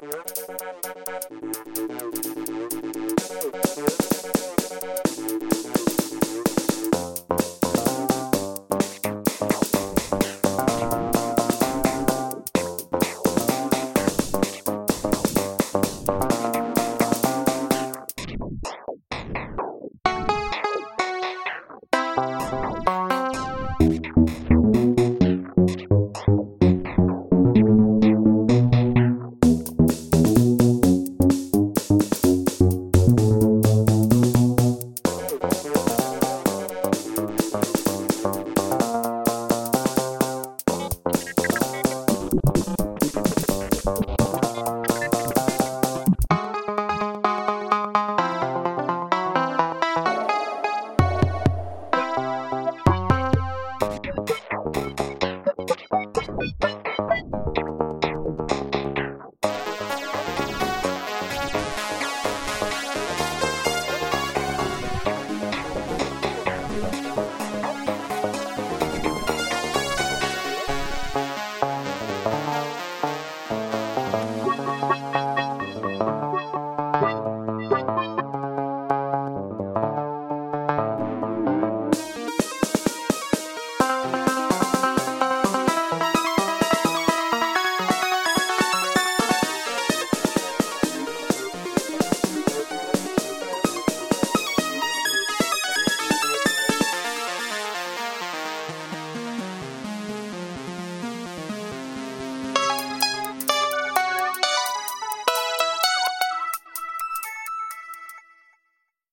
Thank Bye.